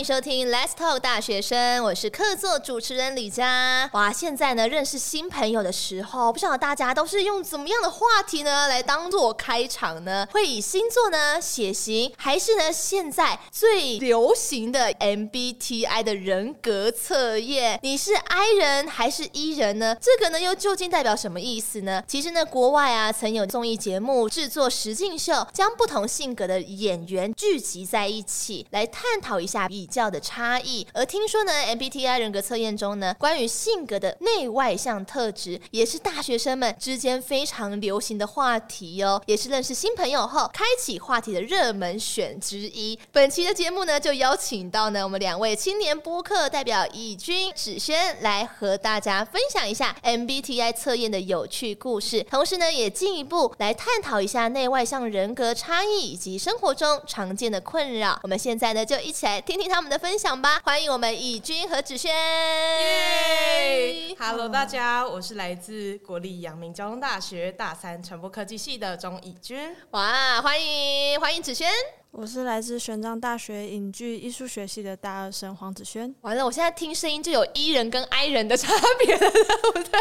迎收听 Let's Talk 大学生，我是客座主持人李佳。哇，现在呢，认识新朋友的时候，不晓得大家都是用怎么样的话题呢来当做开场呢？会以星座呢、血型，还是呢现在最流行的 MBTI 的人格测验？你是 I 人还是 E 人呢？这个呢又究竟代表什么意思呢？其实呢，国外啊曾有综艺节目制作实境秀，将不同性格的演员聚集在一起来探讨一下比较的差异，而听说呢，MBTI 人格测验中呢，关于性格的内外向特质，也是大学生们之间非常流行的话题哦，也是认识新朋友后开启话题的热门选之一。本期的节目呢，就邀请到呢我们两位青年播客代表以君、芷萱来和大家分享一下 MBTI 测验的有趣故事，同时呢，也进一步来探讨一下内外向人格差异以及生活中常见的困扰。我们现在呢，就一起来听听他。我们的分享吧，欢迎我们以君和子轩。耶！Hello，大家，我是来自国立阳明交通大学大三传播科技系的钟以君。哇，欢迎欢迎子萱。我是来自玄奘大学影剧艺术学系的大二生黄子轩。完了，我现在听声音就有 E 人跟 I 人的差别了，对不对？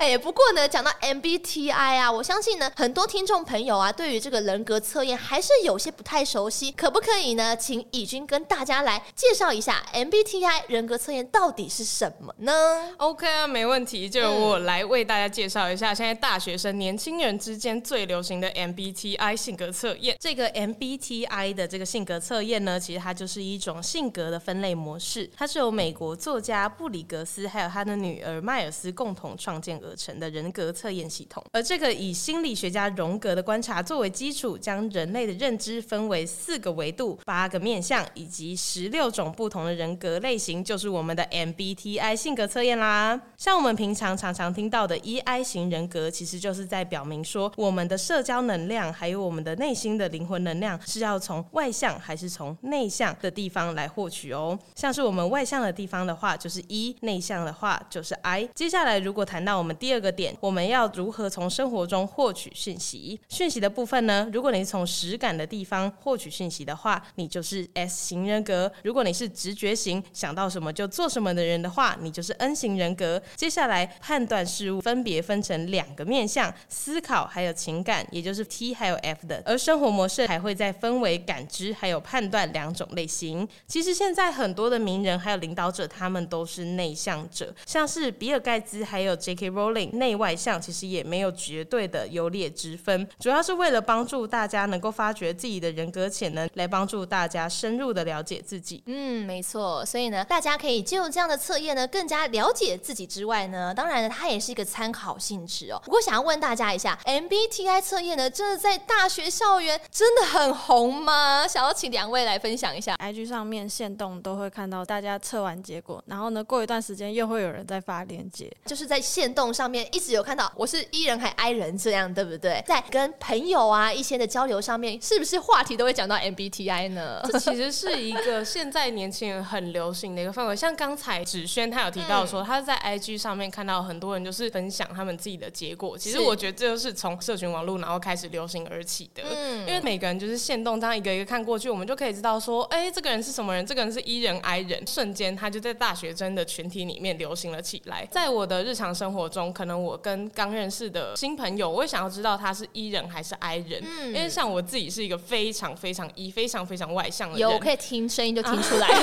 哎，不过呢，讲到 MBTI 啊，我相信呢，很多听众朋友啊，对于这个人格测验还是有些不太熟悉。可不可以呢，请以君跟大家来介绍一下 MBTI 人格测验到底是什么呢？OK 啊，没问题，就由我来为大家介绍一下现在大学生年轻人之间最流行的 MBTI 性格测验。这个 MBTI 的这个性格测验呢，其实它就是一种性格的分类模式，它是由美国作家布里格斯还有他的女儿迈尔斯共同创建而成的人格测验系统。而这个以心理学家荣格的观察作为基础，将人类的认知分为四个维度、八个面向以及十六种不同的人格类型，就是我们的 MBTI 性格测验啦。像我们平常常常听到的 EI 型人格，其实就是在表明说，我们的社交能量还有我们的内心的灵魂能量是要从从外向还是从内向的地方来获取哦？像是我们外向的地方的话，就是 E；内向的话就是 I。接下来，如果谈到我们第二个点，我们要如何从生活中获取讯息？讯息的部分呢？如果你是从实感的地方获取讯息的话，你就是 S 型人格；如果你是直觉型，想到什么就做什么的人的话，你就是 N 型人格。接下来，判断事物分别分成两个面向：思考还有情感，也就是 T 还有 F 的。而生活模式还会再分为。感知还有判断两种类型。其实现在很多的名人还有领导者，他们都是内向者，像是比尔盖茨还有 J.K. Rowling，内外向其实也没有绝对的优劣之分，主要是为了帮助大家能够发掘自己的人格潜能，来帮助大家深入的了解自己。嗯，没错。所以呢，大家可以就这样的测验呢，更加了解自己之外呢，当然呢，它也是一个参考性质哦。不过想要问大家一下，MBTI 测验呢，真的在大学校园真的很红吗？啊，想要请两位来分享一下，IG 上面限动都会看到大家测完结果，然后呢，过一段时间又会有人在发链接，就是在限动上面一直有看到我是 E 人还 I 人这样，对不对？在跟朋友啊一些的交流上面，是不是话题都会讲到 MBTI 呢？这其实是一个现在年轻人很流行的一个氛围，像刚才芷萱她有提到说，她在 IG 上面看到很多人就是分享他们自己的结果，其实我觉得这就是从社群网络然后开始流行而起的，嗯，因为每个人就是限动这样一个。一个看过去，我们就可以知道说，哎，这个人是什么人？这个人是 E 人 I 人。瞬间，他就在大学生的群体里面流行了起来。在我的日常生活中，可能我跟刚认识的新朋友，我也想要知道他是 E 人还是 I 人。嗯，因为像我自己是一个非常非常 E、非常非常外向的人。有，我可以听声音就听出来。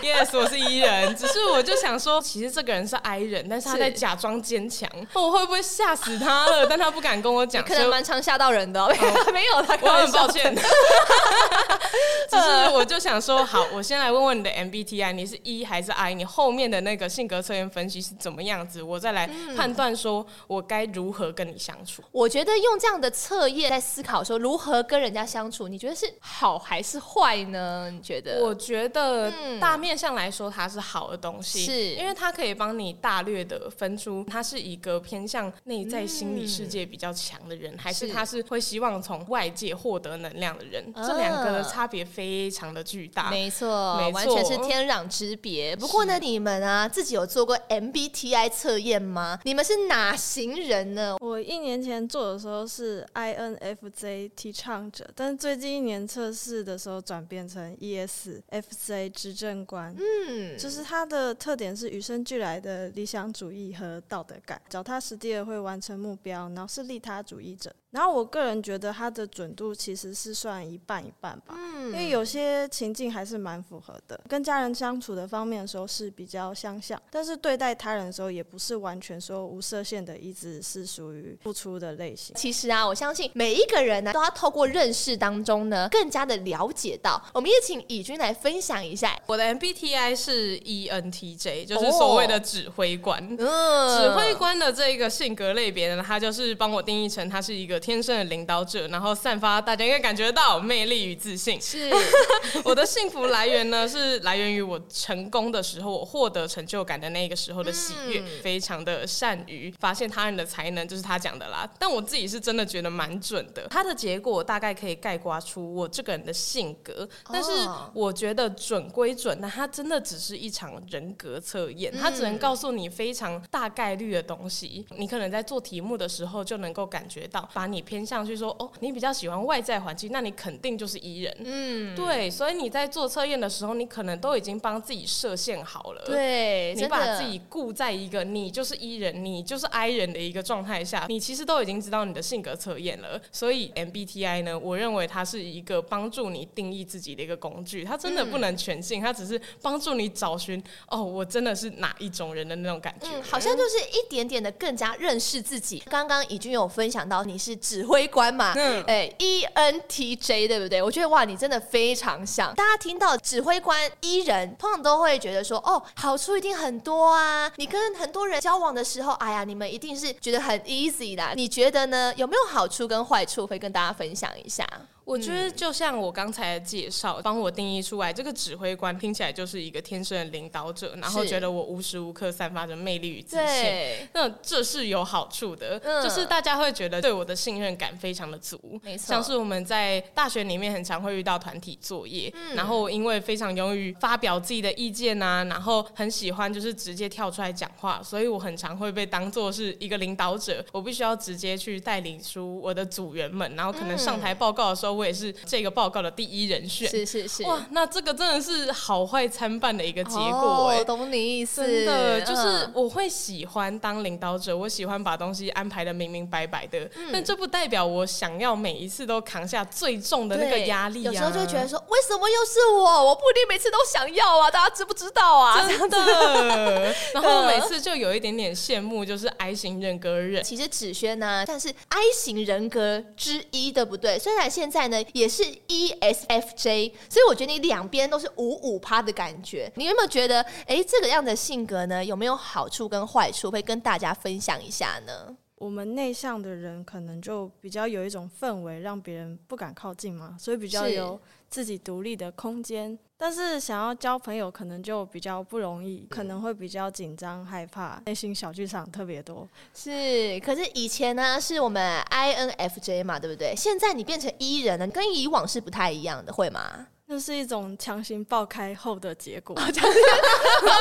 Yes，我是 E 人，只是我就想说，其实这个人是 I 人，但是他在假装坚强。我会不会吓死他了？但他不敢跟我讲，可能蛮常吓到人的。哦。没有，他我很抱歉。只是我就想说，好，我先来问问你的 MBTI，你是 E 还是 I？你后面的那个性格测验分析是怎么样子？我再来判断说我该如何跟你相处。我觉得用这样的测验在思考说如何跟人家相处，你觉得是好还是坏呢？你觉得？我觉得大面向来说，它是好的东西，是因为它可以帮你大略的分出他是一个偏向内在心理世界比较强的人，还是他是会希望从外界获得能量。样的人，这两个的差别非常的巨大。没错，完全是天壤之别。不过呢，你们啊自己有做过 MBTI 测验吗？你们是哪型人呢？我一年前做的时候是 INFJ 提倡者，但是最近一年测试的时候转变成 ESFJ 执政官。嗯，就是它的特点是与生俱来的理想主义和道德感，脚踏实地的会完成目标，然后是利他主义者。然后我个人觉得它的准度其实是算一半一半吧，嗯，因为有些情境还是蛮符合的。跟家人相处的方面的时候是比较相像，但是对待他人的时候也不是完全说无设限的，一直是属于付出的类型。其实啊，我相信每一个人呢，都要透过认识当中呢，更加的了解到。我们也请以军来分享一下，我的 MBTI 是 ENTJ，就是所谓的指挥官。嗯，指挥官的这个性格类别呢，他就是帮我定义成他是一个。天生的领导者，然后散发大家应该感觉到魅力与自信。是 我的幸福来源呢，是来源于我成功的时候，我获得成就感的那个时候的喜悦。嗯、非常的善于发现他人的才能，就是他讲的啦。但我自己是真的觉得蛮准的。他的结果大概可以概括出我这个人的性格。但是我觉得准归准，那他真的只是一场人格测验，他只能告诉你非常大概率的东西。你可能在做题目的时候就能够感觉到，把你偏向去说哦，你比较喜欢外在环境，那你肯定就是 E 人。嗯，对，所以你在做测验的时候，你可能都已经帮自己设限好了。对，你把自己固在一个你就是 E 人，你就是 I 人的一个状态下，你其实都已经知道你的性格测验了。所以 MBTI 呢，我认为它是一个帮助你定义自己的一个工具。它真的不能全信，它只是帮助你找寻哦，我真的是哪一种人的那种感觉。嗯，好像就是一点点的更加认识自己。刚刚已经有分享到你是。指挥官嘛，嗯，哎，ENTJ 对不对？我觉得哇，你真的非常像。大家听到指挥官 E 人，通常都会觉得说，哦，好处一定很多啊。你跟很多人交往的时候，哎呀，你们一定是觉得很 easy 啦。你觉得呢？有没有好处跟坏处？会跟大家分享一下。我觉得就像我刚才的介绍，帮我定义出来，这个指挥官听起来就是一个天生的领导者，然后觉得我无时无刻散发着魅力与自信。那这是有好处的，嗯，就是大家会觉得对我的信任感非常的足。没错，像是我们在大学里面很常会遇到团体作业，嗯，然后因为非常勇于发表自己的意见啊，然后很喜欢就是直接跳出来讲话，所以我很常会被当做是一个领导者，我必须要直接去带领出我的组员们，然后可能上台报告的时候。我也是这个报告的第一人选，是是是，哇，那这个真的是好坏参半的一个结果哎、欸，我、哦、懂你意思，真的就是我会喜欢当领导者，我喜欢把东西安排的明明白白的，嗯、但这不代表我想要每一次都扛下最重的那个压力、啊，有时候就会觉得说，为什么又是我？我不一定每次都想要啊，大家知不知道啊？真的，然后每次就有一点点羡慕，就是 I 型人格人，其实子轩呢，但是 I 型人格之一，对不对？虽然现在。也是 ESFJ，所以我觉得你两边都是五五趴的感觉。你有没有觉得，哎，这个样的性格呢，有没有好处跟坏处？会跟大家分享一下呢？我们内向的人可能就比较有一种氛围，让别人不敢靠近嘛，所以比较有自己独立的空间。但是想要交朋友，可能就比较不容易，可能会比较紧张、害怕，内心小剧场特别多。是，可是以前呢，是我们 INFJ 嘛，对不对？现在你变成 E 人了，跟以往是不太一样的，会吗？这是一种强行爆开后的结果。爆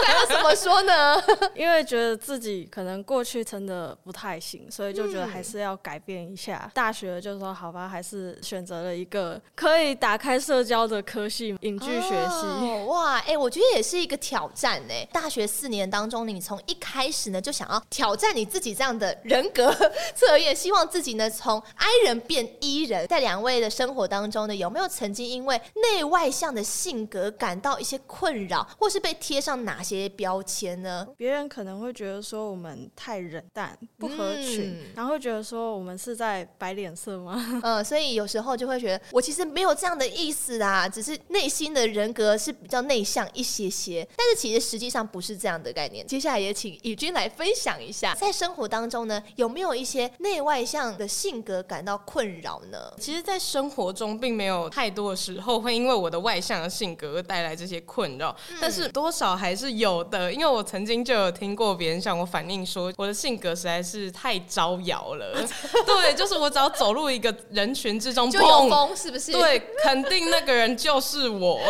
开要怎么说呢？因为觉得自己可能过去真的不太行，所以就觉得还是要改变一下。嗯、大学就说好吧，还是选择了一个可以打开社交的科系，影剧学习。哦、哇，哎、欸，我觉得也是一个挑战呢。大学四年当中，你从一开始呢就想要挑战你自己这样的人格 测验，希望自己呢从 I 人变 E 人。在两位的生活当中呢，有没有曾经因为内外外向的性格感到一些困扰，或是被贴上哪些标签呢？别人可能会觉得说我们太冷淡、不合群，嗯、然后会觉得说我们是在摆脸色吗？嗯，所以有时候就会觉得我其实没有这样的意思啦，只是内心的人格是比较内向一些些。但是其实实际上不是这样的概念。接下来也请以君来分享一下，在生活当中呢，有没有一些内外向的性格感到困扰呢？其实，在生活中并没有太多的时候会因为我。我的外向的性格而带来这些困扰，嗯、但是多少还是有的，因为我曾经就有听过别人向我反映说，我的性格实在是太招摇了。对，就是我只要走入一个人群之中，就有风，是不是？对，肯定那个人就是我。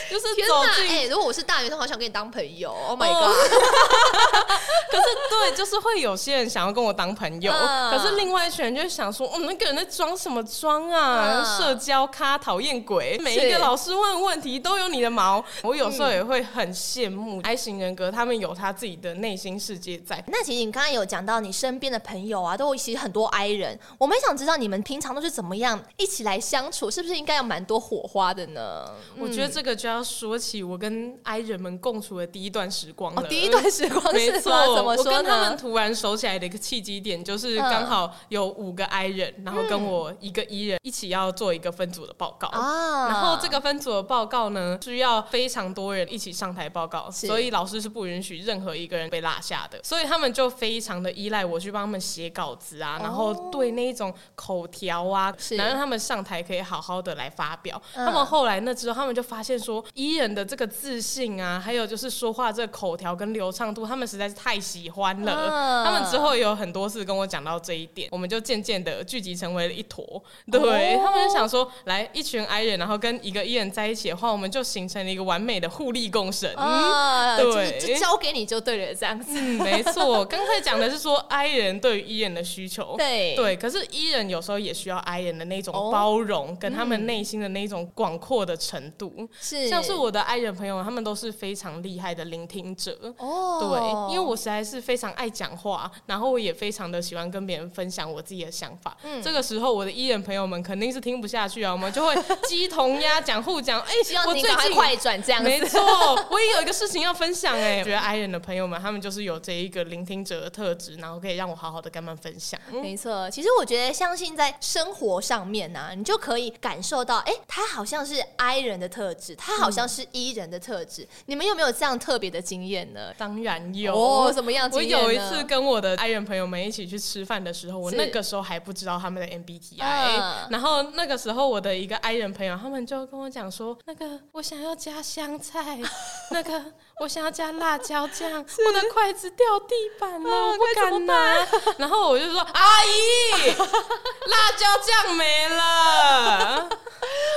就是走进，哎、欸，如果我是大学生，好想跟你当朋友。Oh my god！、哦、可是对，就是会有些人想要跟我当朋友，嗯、可是另外一群人就想说，哦，那个人在装什么装啊？嗯、社交咖，讨厌鬼。每一个老师问问题都有你的毛。我有时候也会很羡慕 I 型人格，他们有他自己的内心世界在。那其实你刚刚有讲到，你身边的朋友啊，都其实很多 I 人。我们想知道你们平常都是怎么样一起来相处，是不是应该有蛮多火花的呢？我觉得这个就要说起我跟 I 人们共处的第一段时光了。哦、第一段时光没错，怎么说呢？我跟他们突然熟起来的一个契机点，就是刚好有五个 I 人，然后跟我一个 E 人一起要做一个分组的报告啊。然后这个分组的报告呢，需要非常多人一起上台报告，所以老师是不允许任何一个人被落下的。所以他们就非常的依赖我去帮他们写稿子啊，然后对那一种口条啊，能让他们上台可以好好的来发表。他们后来那之后，他们就发现说，E 人的这个自信啊，还有就是说话这个口条跟流畅度，他们实在是太喜欢了。他们之后有很多次跟我讲到这一点，我们就渐渐的聚集成为了一坨。对，他们就想说，来一群 I 人，然后跟一个 E 人在一起的话，我们就形成了一个完美的互利共生。嗯，对，就交给你就对了，这样子。嗯，没错。刚才讲的是说 I 人对于 E 人的需求，对对。可是 E 人有时候也需要 I 人的那种包容，跟他们内心的那种广阔的程度。是，像是我的爱人朋友，他们都是非常厉害的聆听者。哦，对，因为我实在是非常爱讲话，然后我也非常的喜欢跟别人分享我自己的想法。嗯，这个时候我的艺人朋友们肯定是听不下去啊，我们就会鸡同鸭讲，互讲。哎，希望你赶快快转这样子。没错，我也有一个事情要分享。哎，觉得爱人的朋友们，他们就是有这一个聆听者的特质，然后可以让我好好的跟他们分享。没错，其实我觉得，相信在生活上面呢，你就可以感受到，哎，他好像是爱人的特质，他好像是伊人的特质。你们有没有这样特别的经验呢？当然有。哦，什么样？我有一次跟我的 I 人朋友们一起去吃饭的时候，我那个时候还不知道他们的 MBTI，然后那个时候我的一个 I 人朋友，他们就跟我讲说，那个我想要加香菜，那个我想要加辣椒酱，我的筷子掉地板了，我不敢拿。然后我就说，阿姨，辣椒酱没了。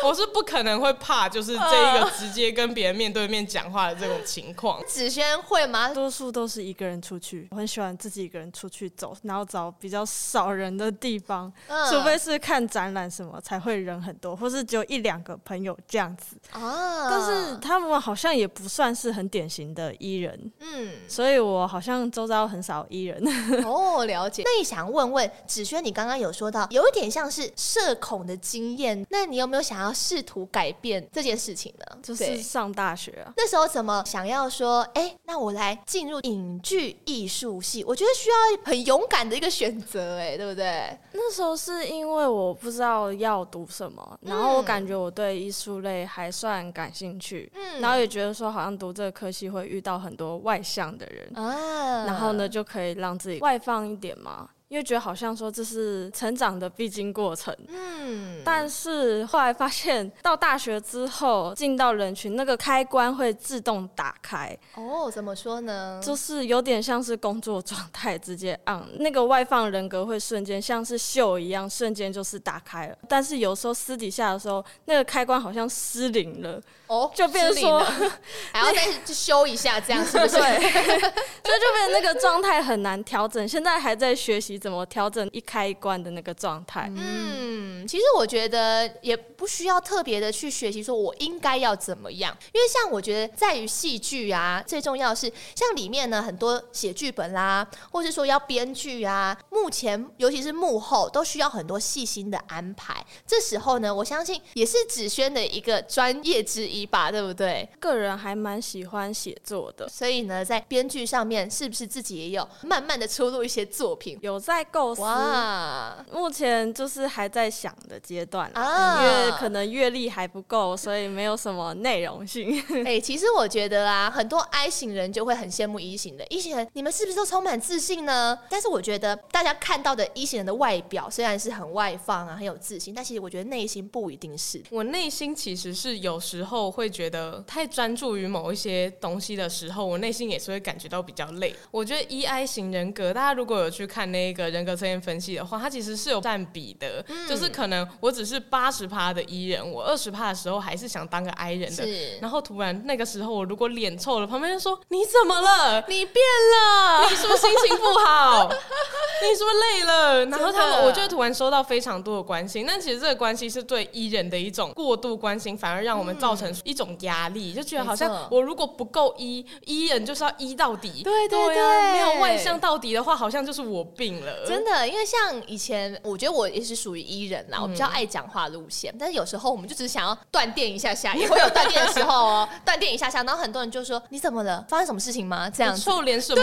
我是不可能会怕，就是这一个直接跟别人面对面讲话的这种情况。子轩会吗？多数都是一个人出去，我很喜欢自己一个人出去走，然后找比较少人的地方，嗯、除非是看展览什么才会人很多，或是只有一两个朋友这样子。啊、但是他们好像也不算是很典型的伊人，嗯，所以我好像周遭很少伊人。哦，了解。那你想问问子轩，你刚刚有说到有一点像是社恐的经验，那你有没有想要？试图改变这件事情呢，就是上大学啊。那时候怎么想要说，哎、欸，那我来进入影剧艺术系？我觉得需要很勇敢的一个选择，哎，对不对？那时候是因为我不知道要读什么，然后我感觉我对艺术类还算感兴趣，嗯，然后也觉得说好像读这个科系会遇到很多外向的人啊，然后呢就可以让自己外放一点嘛。因为觉得好像说这是成长的必经过程，嗯，但是后来发现到大学之后进到人群，那个开关会自动打开。哦，怎么说呢？就是有点像是工作状态直接按，那个外放人格会瞬间像是秀一样，瞬间就是打开了。但是有时候私底下的时候，那个开关好像失灵了，哦，就变成说 还要再去修一下，这样是不是？对，所以就变成那个状态很难调整。现在还在学习。怎么调整一开关的那个状态？嗯，其实我觉得也不需要特别的去学习，说我应该要怎么样。因为像我觉得在于戏剧啊，最重要是像里面呢很多写剧本啦，或是说要编剧啊，目前尤其是幕后都需要很多细心的安排。这时候呢，我相信也是子轩的一个专业之一吧，对不对？个人还蛮喜欢写作的，所以呢，在编剧上面是不是自己也有慢慢的出入一些作品？有在。在构思，哇，目前就是还在想的阶段啊，因为可能阅历还不够，所以没有什么内容性。哎、欸，其实我觉得啊，很多 I 型人就会很羡慕 E 型的。E 型人，你们是不是都充满自信呢？但是我觉得大家看到的 E 型人的外表虽然是很外放啊，很有自信，但其实我觉得内心不一定是。我内心其实是有时候会觉得太专注于某一些东西的时候，我内心也是会感觉到比较累。我觉得 E I 型人格，大家如果有去看那个人格测验分析的话，它其实是有占比的，嗯、就是可能我只是八十趴的 E 人，我二十趴的时候还是想当个 I 人的，然后突然那个时候我如果脸臭了，旁边人说你怎么了？你变了？你是不是心情不好？你是不是累了？然后他们，我就突然收到非常多的关心，但其实这个关系是对 E 人的一种过度关心，反而让我们造成一种压力，就觉得好像我如果不够 E，E 人就是要 E 到底，对对对，对啊，没有外向到底的话，好像就是我病了。真的，因为像以前，我觉得我也是属于 E 人啦，我比较爱讲话路线，但是有时候我们就只是想要断电一下下，也会有断电的时候哦，断电一下下，然后很多人就说你怎么了？发生什么事情吗？这样臭脸什么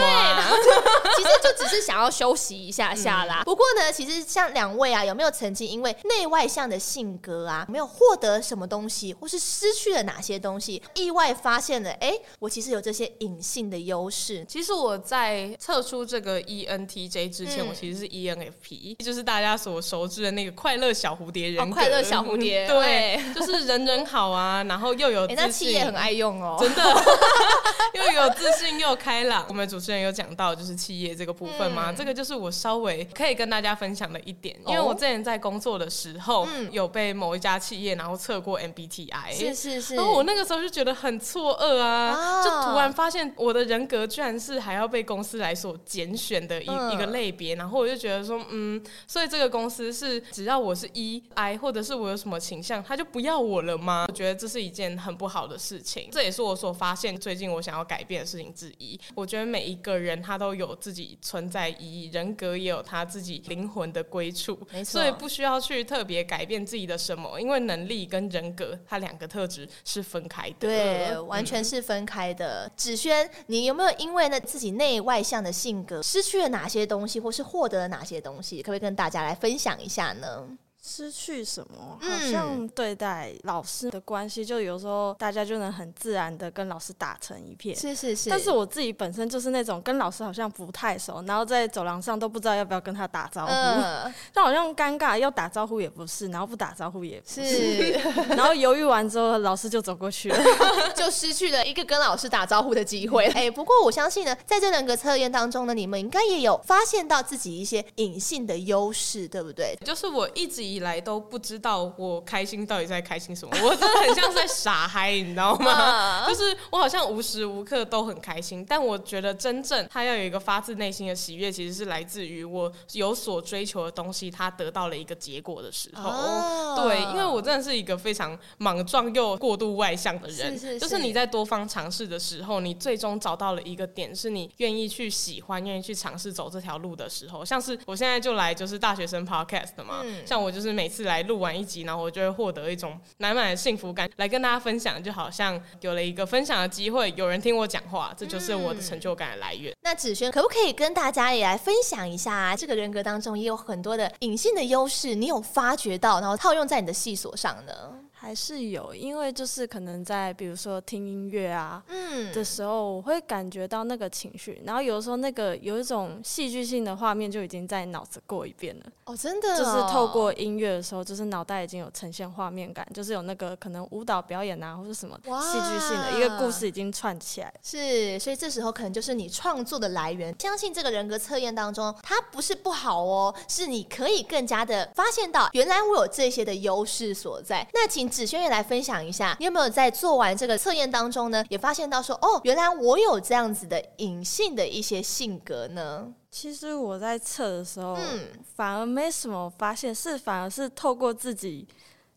其实就只是想要休息一下下啦。不过呢，其实像两位啊，有没有曾经因为内外向的性格啊，没有获得什么东西，或是失去了哪些东西，意外发现了，哎，我其实有这些隐性的优势。其实我在测出这个 ENTJ 之前，嗯、我其实是 ENFP，就是大家所熟知的那个快乐小蝴蝶人。哦、快乐小蝴蝶，对，就是人人好啊，然后又有自 信，那企业很爱用哦，真的，又有自信又开朗。我们主持人有讲到就是企业这个部分吗？嗯、这个就是我稍微可以跟大家分享的一点，因为我之前在工作的时候，嗯、有被某一家企业然后测过 MBTI，是是是，然后我那个时候就觉得很错愕啊，哦、就突然发现我的人格居然是还要被公司来所拣选的一、嗯、一个类别，然后我就觉得说，嗯，所以这个公司是只要我是 E，I，或者是我有什么倾向，他就不要我了吗？我觉得这是一件很不好的事情，这也是我所发现最近我想要改变的事情之一。我觉得每一个人他都有自己存在意义，人格也有他自己灵魂的归处，没错，所以不需要去特别改变自己的什么，因为能力跟人格它两个特质是分开的，对，嗯、完全是分开的。子轩，你有没有因为呢自己内外向的性格失去了哪些东西，或是获得了哪些东西？可不可以跟大家来分享一下呢？失去什么？好像对待老师的关系，就有时候大家就能很自然的跟老师打成一片。是是是。但是我自己本身就是那种跟老师好像不太熟，然后在走廊上都不知道要不要跟他打招呼，呃、但好像尴尬，要打招呼也不是，然后不打招呼也不是，是 然后犹豫完之后，老师就走过去了，就失去了一个跟老师打招呼的机会。哎、欸，不过我相信呢，在这两个测验当中呢，你们应该也有发现到自己一些隐性的优势，对不对？就是我一直以来都不知道我开心到底在开心什么，我真的很像在傻嗨，你知道吗？就是我好像无时无刻都很开心，但我觉得真正他要有一个发自内心的喜悦，其实是来自于我有所追求的东西，他得到了一个结果的时候。Oh. 对，因为我真的是一个非常莽撞又过度外向的人，是是是，就是你在多方尝试的时候，你最终找到了一个点，是你愿意去喜欢、愿意去尝试走这条路的时候。像是我现在就来就是大学生 podcast 的嘛，嗯、像我就是就是每次。来录完一集，然后我就会获得一种满满的幸福感，来跟大家分享，就好像有了一个分享的机会，有人听我讲话，这就是我的成就感的来源。那子萱可不可以跟大家也来分享一下？这个人格当中也有很多的隐性的优势，你有发觉到，然后套用在你的细所上呢？还是有，因为就是可能在比如说听音乐啊，嗯的时候，我会感觉到那个情绪，然后有的时候那个有一种戏剧性的画面就已经在脑子过一遍了。哦，真的哦，就是透过音乐的时候，就是脑袋已经有呈现画面感，就是有那个可能舞蹈表演啊，或者什么戏剧性的一个故事已经串起来。是，所以这时候可能就是你创作的来源。相信这个人格测验当中，它不是不好哦，是你可以更加的发现到，原来我有这些的优势所在。那请。芷萱也来分享一下，你有没有在做完这个测验当中呢，也发现到说，哦，原来我有这样子的隐性的一些性格呢？其实我在测的时候，嗯，反而没什么发现，是反而是透过自己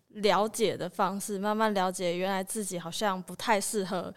了解的方式，慢慢了解，原来自己好像不太适合。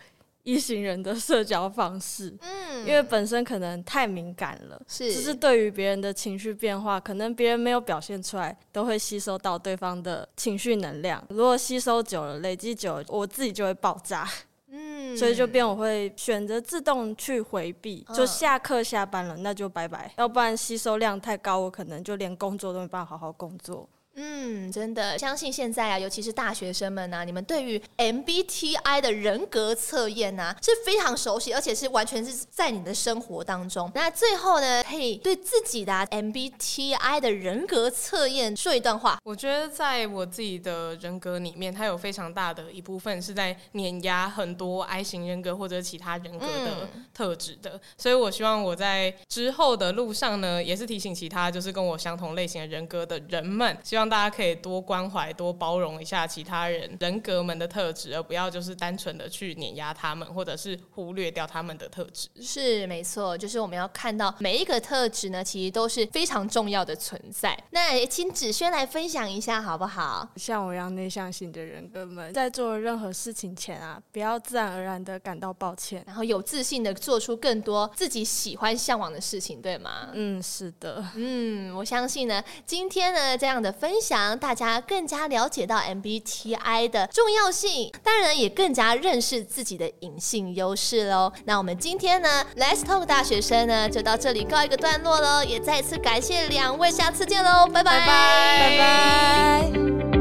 一行人的社交方式，嗯，因为本身可能太敏感了，是，就是对于别人的情绪变化，可能别人没有表现出来，都会吸收到对方的情绪能量。如果吸收久了，累积久了，我自己就会爆炸。嗯，所以就变我会选择自动去回避，就下课下班了，那就拜拜，要不然吸收量太高，我可能就连工作都没办法好好工作。嗯，真的相信现在啊，尤其是大学生们呐、啊，你们对于 MBTI 的人格测验呐是非常熟悉，而且是完全是在你的生活当中。那最后呢，可以对自己的、啊、MBTI 的人格测验说一段话。我觉得在我自己的人格里面，它有非常大的一部分是在碾压很多 I 型人格或者其他人格的特质的，嗯、所以我希望我在之后的路上呢，也是提醒其他就是跟我相同类型的人格的人们，希望。大家可以多关怀、多包容一下其他人人格们的特质，而不要就是单纯的去碾压他们，或者是忽略掉他们的特质。是没错，就是我们要看到每一个特质呢，其实都是非常重要的存在。那也请子轩来分享一下好不好？像我一样内向型的人格们，在做任何事情前啊，不要自然而然的感到抱歉，然后有自信的做出更多自己喜欢、向往的事情，对吗？嗯，是的。嗯，我相信呢，今天呢这样的分。分享大家更加了解到 MBTI 的重要性，当然也更加认识自己的隐性优势喽。那我们今天呢，Let's Talk 大学生呢就到这里告一个段落喽，也再次感谢两位，下次见喽，拜拜，拜拜。